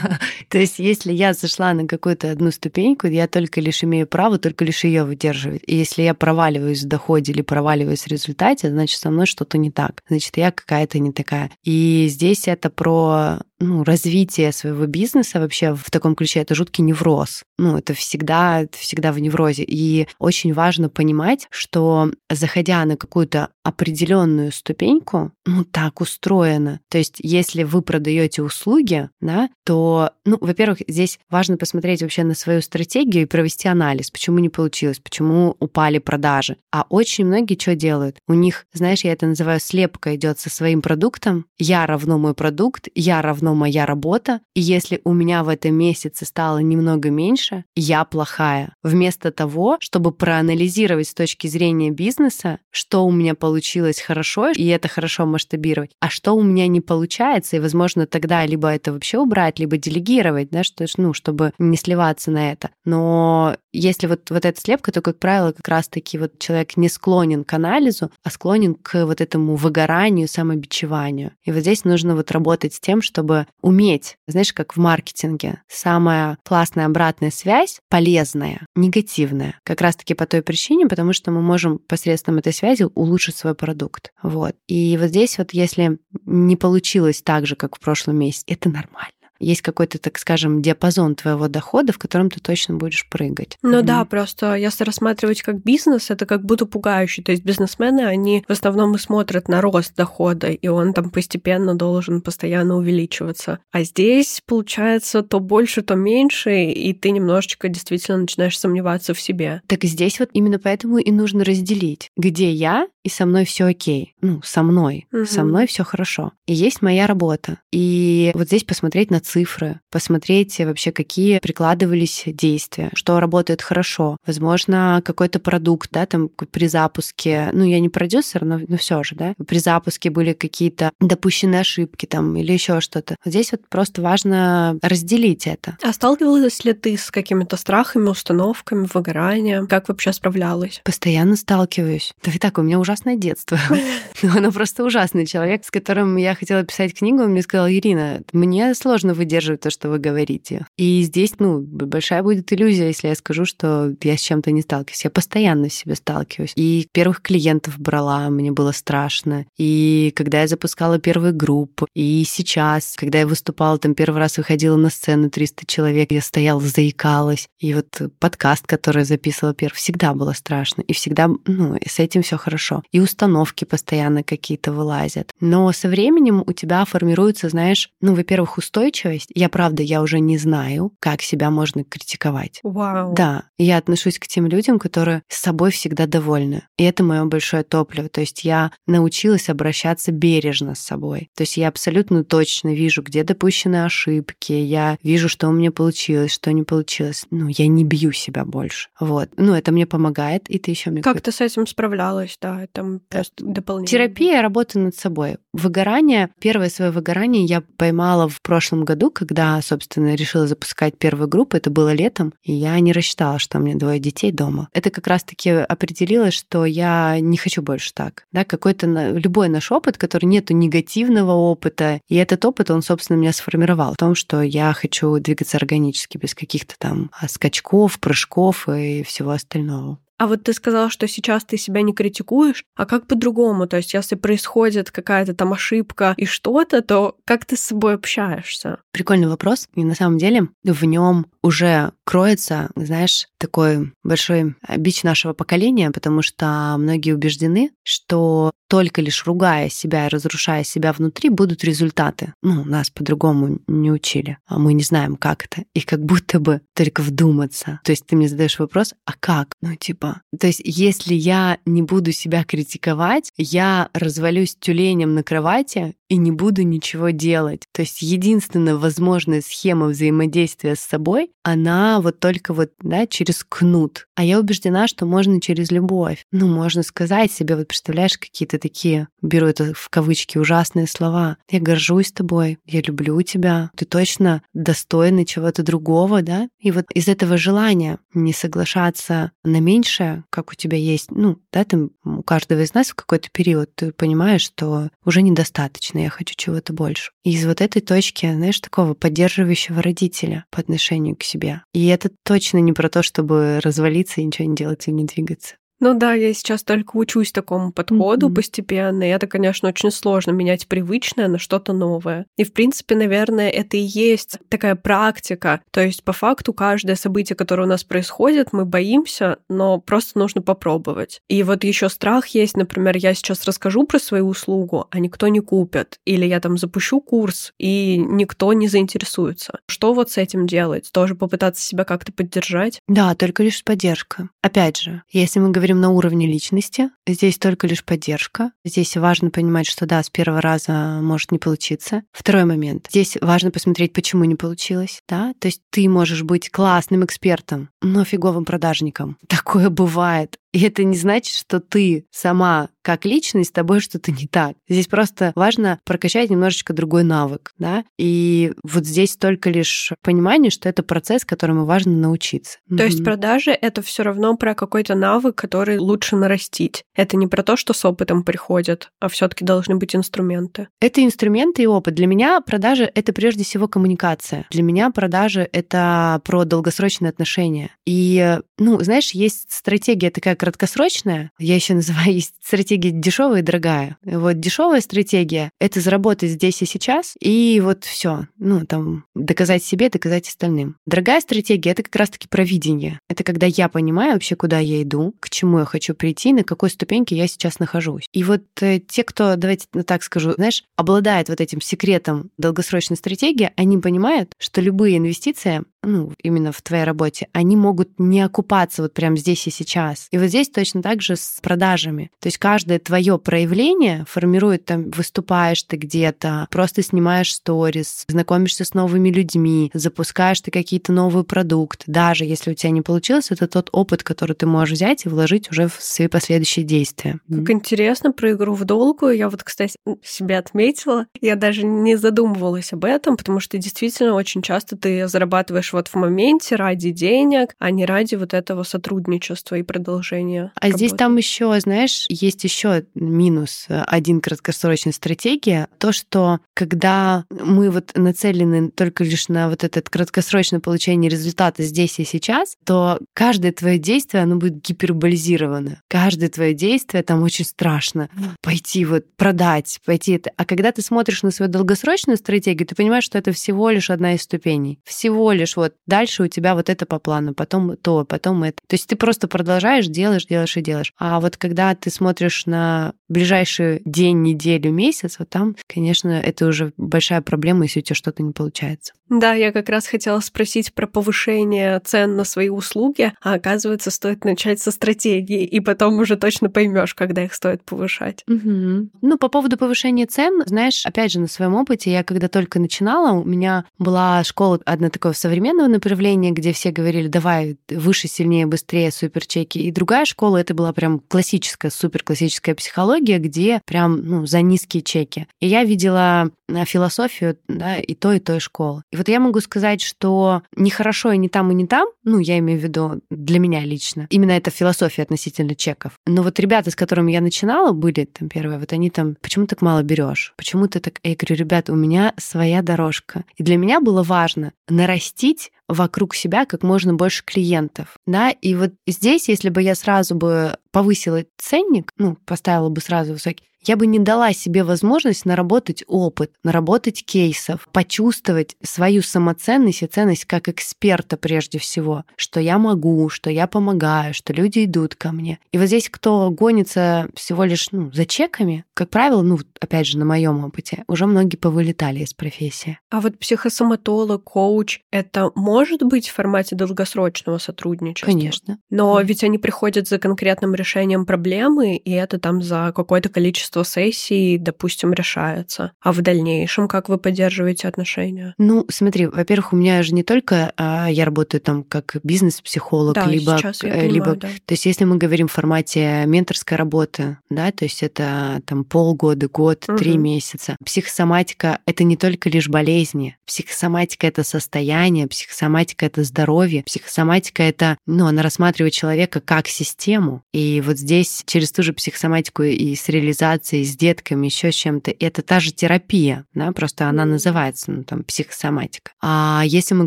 То есть если я зашла на какую-то одну ступеньку, я только лишь имею право только лишь ее выдерживать. И если я проваливаюсь в доходе или проваливаюсь в результате, значит, со мной что-то не так. Значит, я какая-то не такая. И здесь это про ну, развитие своего бизнеса вообще в таком ключе это жуткий невроз. Ну, это всегда, это всегда в неврозе. И очень важно понимать, что заходя на какую-то определенную ступеньку, ну, так устроено. То есть, если вы продаете услуги, да, то, ну, во-первых, здесь важно посмотреть вообще на свою стратегию и провести анализ, почему не получилось, почему упали продажи. А очень многие что делают? У них, знаешь, я это называю слепка идет со своим продуктом. Я равно мой продукт, я равно моя работа, и если у меня в этом месяце стало немного меньше, я плохая. Вместо того, чтобы проанализировать с точки зрения бизнеса, что у меня получилось хорошо, и это хорошо масштабировать, а что у меня не получается, и, возможно, тогда либо это вообще убрать, либо делегировать, да, что, ну, чтобы не сливаться на это. Но если вот, вот эта слепка, то, как правило, как раз-таки вот человек не склонен к анализу, а склонен к вот этому выгоранию, самобичеванию. И вот здесь нужно вот работать с тем, чтобы уметь, знаешь, как в маркетинге, самая классная обратная связь, полезная, негативная, как раз-таки по той причине, потому что мы можем посредством этой связи улучшить свой продукт. Вот. И вот здесь вот, если не получилось так же, как в прошлом месяце, это нормально есть какой-то, так скажем, диапазон твоего дохода, в котором ты точно будешь прыгать. Ну mm-hmm. да, просто если рассматривать как бизнес, это как будто пугающе. То есть бизнесмены, они в основном и смотрят на рост дохода, и он там постепенно должен постоянно увеличиваться. А здесь, получается, то больше, то меньше, и ты немножечко действительно начинаешь сомневаться в себе. Так здесь вот именно поэтому и нужно разделить, где я и со мной все окей. Ну, со мной. Угу. Со мной все хорошо. И есть моя работа. И вот здесь посмотреть на цифры, посмотреть вообще, какие прикладывались действия, что работает хорошо. Возможно, какой-то продукт, да, там при запуске, ну, я не продюсер, но, но все же, да, при запуске были какие-то допущенные ошибки там или еще что-то. Вот здесь вот просто важно разделить это. А сталкивалась ли ты с какими-то страхами, установками, выгоранием? Как вообще справлялась? Постоянно сталкиваюсь. Да и так, у меня ужасное детство. Она просто ужасный человек, с которым я хотела писать книгу. Он мне сказал, Ирина, мне сложно выдерживать то, что вы говорите. И здесь, ну, большая будет иллюзия, если я скажу, что я с чем-то не сталкиваюсь. Я постоянно с себе сталкиваюсь. И первых клиентов брала, мне было страшно. И когда я запускала первую группу, и сейчас, когда я выступала, там первый раз выходила на сцену 300 человек, я стояла, заикалась. И вот подкаст, который записывала первый, всегда было страшно. И всегда, ну, с этим все хорошо и установки постоянно какие-то вылазят. Но со временем у тебя формируется, знаешь, ну, во-первых, устойчивость. Я, правда, я уже не знаю, как себя можно критиковать. Вау. Да, я отношусь к тем людям, которые с собой всегда довольны. И это мое большое топливо. То есть я научилась обращаться бережно с собой. То есть я абсолютно точно вижу, где допущены ошибки, я вижу, что у меня получилось, что не получилось. Ну, я не бью себя больше. Вот. Ну, это мне помогает, и ты еще мне... Как ты с этим справлялась, да? там просто дополнение. Терапия, работа над собой. Выгорание, первое свое выгорание я поймала в прошлом году, когда, собственно, решила запускать первую группу. Это было летом, и я не рассчитала, что у меня двое детей дома. Это как раз-таки определилось, что я не хочу больше так. Да, какой-то любой наш опыт, который нету негативного опыта, и этот опыт, он, собственно, меня сформировал в том, что я хочу двигаться органически, без каких-то там скачков, прыжков и всего остального. А вот ты сказала, что сейчас ты себя не критикуешь, а как по-другому? То есть если происходит какая-то там ошибка и что-то, то как ты с собой общаешься? Прикольный вопрос. И на самом деле в нем уже кроется, знаешь, такой большой бич нашего поколения, потому что многие убеждены, что только лишь ругая себя и разрушая себя внутри, будут результаты. Ну, нас по-другому не учили, а мы не знаем, как это. И как будто бы только вдуматься. То есть ты мне задаешь вопрос, а как? Ну, типа, то есть если я не буду себя критиковать, я развалюсь тюленем на кровати и не буду ничего делать. То есть единственная возможная схема взаимодействия с собой, она вот только вот, да, через кнут. А я убеждена, что можно через любовь. Ну, можно сказать себе, вот представляешь, какие-то такие, беру это в кавычки, ужасные слова. Я горжусь тобой, я люблю тебя, ты точно достойный чего-то другого, да? И вот из этого желания не соглашаться на меньшее, как у тебя есть, ну, да, там у каждого из нас в какой-то период ты понимаешь, что уже недостаточно, я хочу чего-то больше. И из вот этой точки, знаешь, такого поддерживающего родителя по отношению к себе. И это точно не про то, чтобы развалиться и ничего не делать и не двигаться. Ну да, я сейчас только учусь такому подходу mm-hmm. постепенно, и это, конечно, очень сложно менять привычное на что-то новое. И, в принципе, наверное, это и есть такая практика. То есть, по факту, каждое событие, которое у нас происходит, мы боимся, но просто нужно попробовать. И вот еще страх есть, например, я сейчас расскажу про свою услугу, а никто не купит. Или я там запущу курс, и никто не заинтересуется. Что вот с этим делать? Тоже попытаться себя как-то поддержать? Да, только лишь поддержка. Опять же, если мы говорим говорим на уровне личности. Здесь только лишь поддержка. Здесь важно понимать, что да, с первого раза может не получиться. Второй момент. Здесь важно посмотреть, почему не получилось. Да? То есть ты можешь быть классным экспертом, но фиговым продажником. Такое бывает. И это не значит, что ты сама как личность, с тобой что-то не так. Здесь просто важно прокачать немножечко другой навык, да, и вот здесь только лишь понимание, что это процесс, которому важно научиться. То mm-hmm. есть продажи — это все равно про какой-то навык, который лучше нарастить. Это не про то, что с опытом приходит, а все таки должны быть инструменты. Это инструменты и опыт. Для меня продажи — это прежде всего коммуникация. Для меня продажи — это про долгосрочные отношения. И, ну, знаешь, есть стратегия такая краткосрочная, я еще называю, есть стратегия дешевая и дорогая. Вот дешевая стратегия — это заработать здесь и сейчас, и вот все, ну, там, доказать себе, доказать остальным. Дорогая стратегия — это как раз-таки провидение. Это когда я понимаю вообще, куда я иду, к чему я хочу прийти, на какой ступеньке я сейчас нахожусь. И вот э, те, кто, давайте так скажу, знаешь, обладает вот этим секретом долгосрочной стратегии, они понимают, что любые инвестиции ну, именно в твоей работе, они могут не окупаться вот прямо здесь и сейчас. И вот здесь точно так же с продажами. То есть каждое твое проявление формирует, там, выступаешь ты где-то, просто снимаешь сторис, знакомишься с новыми людьми, запускаешь ты какие-то новые продукты. Даже если у тебя не получилось, это тот опыт, который ты можешь взять и вложить уже в свои последующие действия. Как интересно про игру в долгую. Я вот, кстати, себя отметила. Я даже не задумывалась об этом, потому что действительно очень часто ты зарабатываешь вот в моменте ради денег, а не ради вот этого сотрудничества и продолжения. А работы. здесь там еще, знаешь, есть еще минус э, один краткосрочной стратегии, то, что когда мы вот нацелены только лишь на вот этот краткосрочное получение результата здесь и сейчас, то каждое твое действие, оно будет гиперболизировано. Каждое твое действие там очень страшно. Пойти вот продать, пойти это. А когда ты смотришь на свою долгосрочную стратегию, ты понимаешь, что это всего лишь одна из ступеней. Всего лишь вот дальше у тебя вот это по плану, потом то, потом это. То есть ты просто продолжаешь, делаешь, делаешь и делаешь. А вот когда ты смотришь на ближайший день, неделю, месяц, вот там, конечно, это уже большая проблема, если у тебя что-то не получается. Да, я как раз хотела спросить про повышение цен на свои услуги, а оказывается, стоит начать со стратегии, и потом уже точно поймешь, когда их стоит повышать. Угу. Ну, по поводу повышения цен, знаешь, опять же, на своем опыте, я когда только начинала, у меня была школа одна такое современного направления, где все говорили, давай выше, сильнее, быстрее, суперчеки. И другая школа, это была прям классическая, супер классическая психология, где прям ну, за низкие чеки. И я видела э, философию да, и той, и той школы. И вот я могу сказать, что не хорошо и не там, и не там, ну, я имею в виду для меня лично, именно это философия относительно чеков. Но вот ребята, с которыми я начинала, были там первые, вот они там, почему так мало берешь? Почему ты так... Я говорю, ребята, у меня своя дорожка. И для меня было важно нарастить вокруг себя как можно больше клиентов, да, и вот здесь, если бы я сразу бы повысила ценник, ну, поставила бы сразу высокий, я бы не дала себе возможность наработать опыт, наработать кейсов, почувствовать свою самоценность и ценность как эксперта прежде всего, что я могу, что я помогаю, что люди идут ко мне. И вот здесь кто гонится всего лишь ну, за чеками, как правило, ну, опять же, на моем опыте, уже многие повылетали из профессии. А вот психосоматолог, коуч, это может быть в формате долгосрочного сотрудничества? Конечно. Но ведь они приходят за конкретным решением проблемы, и это там за какое-то количество сессий, допустим, решается. А в дальнейшем как вы поддерживаете отношения? Ну, смотри, во-первых, у меня же не только а, я работаю там как бизнес-психолог, да, либо, я э, либо, понимаю, да. то есть если мы говорим в формате менторской работы, да, то есть это там полгода, год, Мгм. три месяца. Психосоматика — это не только лишь болезни. Психосоматика — это состояние, психосоматика — это здоровье, психосоматика — это, ну, она рассматривает человека как систему. И вот здесь через ту же психосоматику и с реализацией, и с детками, еще с чем-то, это та же терапия, да, просто она называется, ну, там, психосоматика. А если мы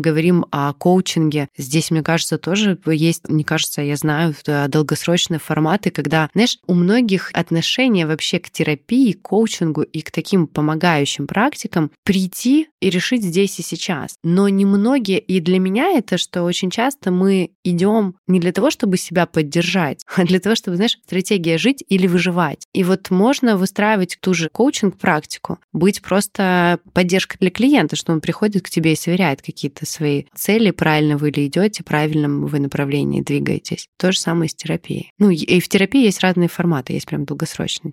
говорим о коучинге, здесь, мне кажется, тоже есть, не кажется, я знаю, э, долгосрочные форматы, когда, знаешь, у многих отношение вообще к терапии, к коучингу и к таким помогающим практикам прийти и решить здесь и сейчас. Но немногие, и для меня это, что очень часто мы идем не для того, чтобы себя поддержать, а для того, чтобы, знаешь, стратегия жить или выживать. И вот можно выстраивать ту же коучинг-практику, быть просто поддержкой для клиента, что он приходит к тебе и сверяет какие-то свои цели, правильно вы ли идете, правильном вы направлении двигаетесь. То же самое с терапией. Ну, и в терапии есть разные форматы, есть прям долгосрочная.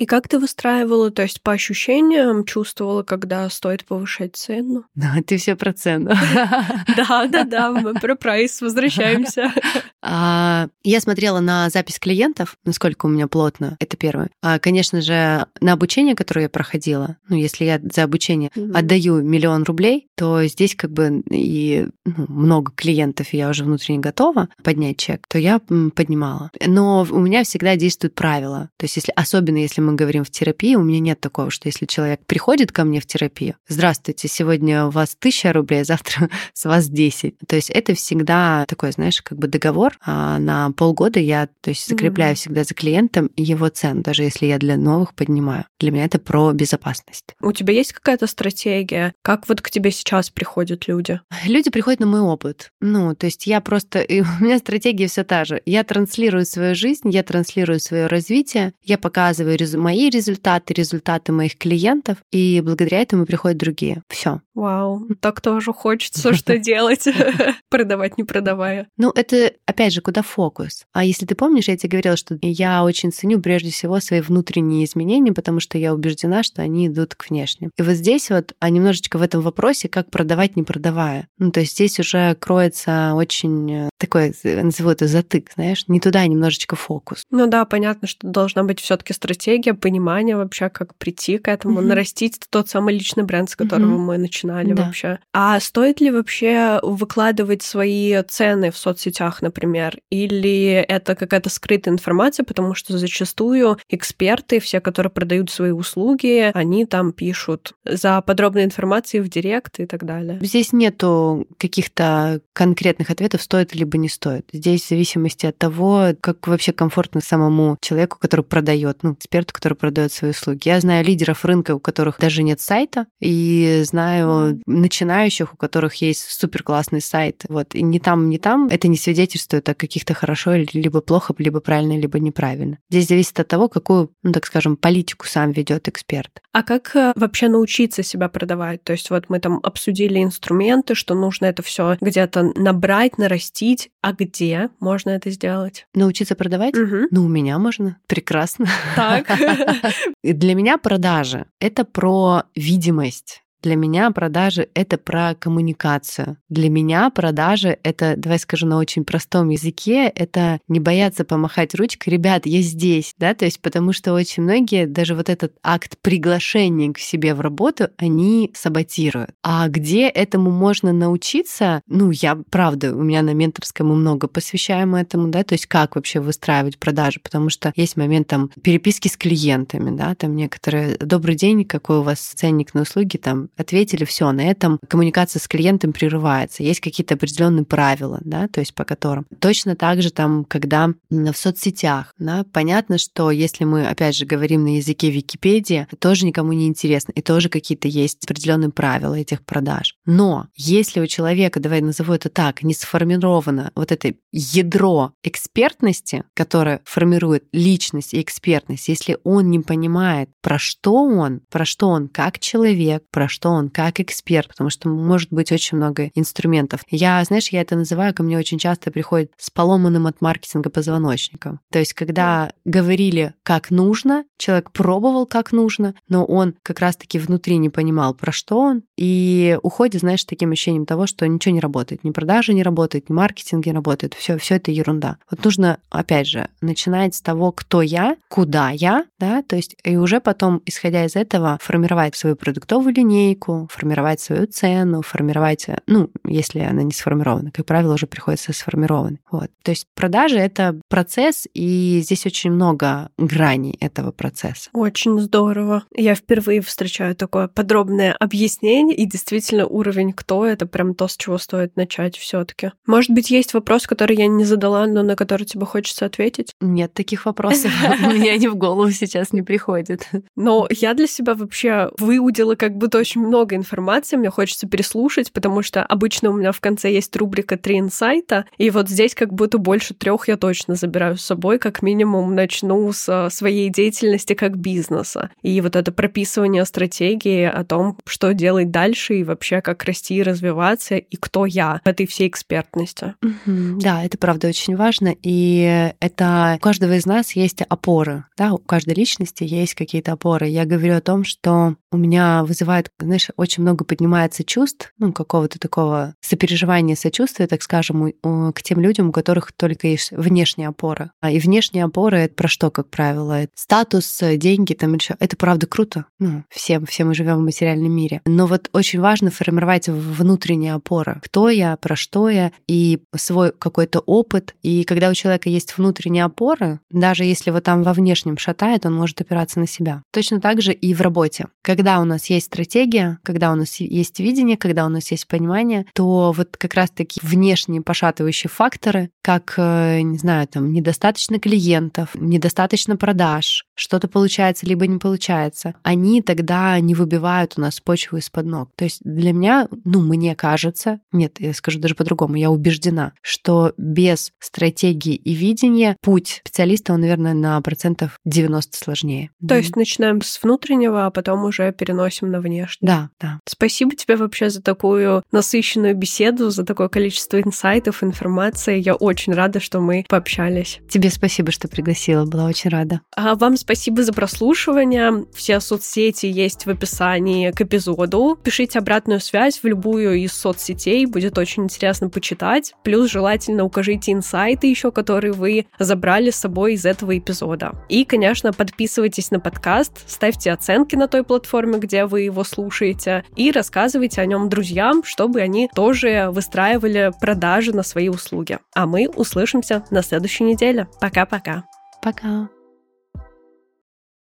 И как ты выстраивала, то есть по ощущениям чувствовала, когда стоит повышать цену? Да, ты все про цену. Да, да, да, мы про прайс возвращаемся. А, Я смотрела на запись клиентов, насколько у меня плотно, это первое. А, Конечно же, на обучение, которое я проходила, ну, если я за обучение отдаю миллион рублей, то здесь как бы и ну, много клиентов, и я уже внутренне готова поднять чек, то я поднимала. Но у меня всегда действуют правила. То есть, если, особенно если мы говорим в терапии, у меня нет такого, что если человек приходит ко мне в терапию, здравствуйте, сегодня у вас тысяча рублей, а завтра с вас 10. То есть это всегда такой, знаешь, как бы договор а, на полгода я, то есть закрепляю Мгм. всегда за клиентом его цену, даже если я для новых поднимаю. Для меня это про безопасность. У тебя есть какая-то стратегия? Как вот к тебе сейчас приходят люди? Люди приходят на мой опыт. Ну, то есть я просто... И у меня стратегия все та же. Я транслирую свою жизнь, я транслирую свое развитие, я показываю резу- мои результаты, результаты моих клиентов, и благодаря этому приходят другие. Все. Вау, так тоже хочется что делать. Продавать, не продавая. Ну, это, опять же, куда фокус. А если ты помнишь, я тебе говорила, что я очень ценю прежде всего свои внутренние изменения, потому что я убеждена, что они идут к внешним. И вот здесь вот, а немножечко в этом вопросе, как продавать, не продавая. Ну, то есть здесь уже кроется очень э, такой, назову это затык, знаешь, не туда, а немножечко фокус. Ну да, понятно, что должна быть все-таки стратегия, понимание вообще, как прийти к этому, Мгм. нарастить тот самый личный бренд, с которого Мгм. мы начинали Да. вообще. А стоит ли вообще выкладывать свои цены в соцсетях, например, или это какая-то скрытая информация, потому что зачастую эксперты, все, которые продают свои услуги, они там пишут за подробной информацией в директ и так далее. Здесь нету каких-то конкретных ответов, стоит либо не стоит. Здесь в зависимости от того, как вообще комфортно самому человеку, который продает, ну, эксперту, который продает свои услуги. Я знаю лидеров рынка, у которых даже нет сайта, и знаю начинающих, у которых есть супер классный сайт. Вот. И ни там, ни там это не свидетельствует о каких-то хорошо, либо плохо, либо правильно, либо неправильно. Здесь зависит от того, какую, ну, так скажем, политику сам ведет эксперт. А как э, вообще научиться себя продавать? То есть вот мы там обсудили инструменты, что нужно это все где-то набрать, нарастить. А где можно это сделать? Научиться продавать? Мгм. Ну, у меня можно. Прекрасно. Так. Для меня продажи — это про видимость. Для меня продажи — это про коммуникацию. Для меня продажи — это, давай скажу на очень простом языке, это не бояться помахать ручкой, ребят, я здесь, да, то есть потому что очень многие даже вот этот акт приглашения к себе в работу, они саботируют. А где этому можно научиться? Ну, я, правда, у меня на менторском мы много посвящаем этому, да, то есть как вообще выстраивать продажи, потому что есть момент там переписки с клиентами, да, там некоторые, добрый день, какой у вас ценник на услуги, там ответили, все, на этом коммуникация с клиентом прерывается. Есть какие-то определенные правила, да, то есть по которым. Точно так же там, когда в соцсетях, да, понятно, что если мы, опять же, говорим на языке Википедии, тоже никому не интересно, и тоже какие-то есть определенные правила этих продаж. Но если у человека, давай назову это так, не сформировано вот это ядро экспертности, которое формирует личность и экспертность, если он не понимает, про что он, про что он как человек, про что он как эксперт, потому что может быть очень много инструментов. Я, знаешь, я это называю, ко мне очень часто приходит с поломанным от маркетинга позвоночником. То есть, когда говорили, как нужно, человек пробовал, как нужно, но он как раз-таки внутри не понимал, про что он, и уходит, знаешь, с таким ощущением того, что ничего не работает, ни продажи не работает, ни маркетинг не работает, все, все это ерунда. Вот нужно, опять же, начинать с того, кто я, куда я, да, то есть и уже потом, исходя из этого, формировать свою продуктовую линейку, формировать свою цену, формировать, ну, если она не сформирована, как правило, уже приходится сформированной. Вот. То есть продажи — это процесс, и здесь очень много граней этого процесса. Очень здорово. Я впервые встречаю такое подробное объяснение, и действительно уровень «кто» — это прям то, с чего стоит начать все таки Может быть, есть вопрос, который я не задала, но на который тебе хочется ответить? Нет таких вопросов. Меня они в голову сейчас не приходят. Но я для себя вообще выудила как будто очень много информации, мне хочется переслушать, потому что обычно у меня в конце есть рубрика «Три инсайта», и вот здесь как будто больше трех я точно забираю с собой, как минимум начну с своей деятельности как бизнеса. И вот это прописывание стратегии о том, что делать дальше и вообще как расти и развиваться, и кто я в этой всей экспертности. Да, это правда очень важно, и это у каждого из нас есть опоры, да, у каждой личности есть какие-то опоры. Я говорю о том, что у меня вызывает, знаешь, очень много поднимается чувств, ну, какого-то такого сопереживания, сочувствия, так скажем, к тем людям, у которых только есть внешняя опора. А и внешняя опора — это про что, как правило? Это статус, деньги, там еще. Это правда круто. Ну, всем, все мы живем в материальном мире. Но вот очень важно формировать внутренние опоры. Кто я, про что я, и свой какой-то опыт. И когда у человека есть внутренние опоры, даже если вот там во внешнем шатает, он может опираться на себя. Точно так же и в работе. Когда у нас есть стратегия, когда у нас есть видение, когда у нас есть понимание, то вот как раз таки внешние пошатывающие факторы, как, э, не знаю, там, недостаточно клиентов, недостаточно продаж, что-то получается либо не получается, они тогда не выбивают у нас почву из-под ног. То есть для меня, ну, мне кажется, нет, я скажу даже по-другому, я убеждена, что без стратегии и видения путь специалиста, он, наверное, на процентов 90 сложнее. То есть начинаем с внутреннего, а потом уже переносим на внешний. Да, да. Спасибо тебе вообще за такую насыщенную беседу, за такое количество инсайтов, информации. Я очень рада, что мы пообщались. Тебе спасибо, что пригласила, была очень рада. А вам спасибо за прослушивание. Все соцсети есть в описании к эпизоду. Пишите обратную связь в любую из соцсетей, будет очень интересно почитать. Плюс желательно укажите инсайты еще, которые вы забрали с собой из этого эпизода. И, конечно, подписывайтесь на подкаст, ставьте оценки на той платформе, где вы его слушаете, и рассказывайте о нем друзьям, чтобы они тоже выстраивали продажи на свои услуги. А мы услышимся на следующей неделе. Пока-пока. Пока. -пока. Пока.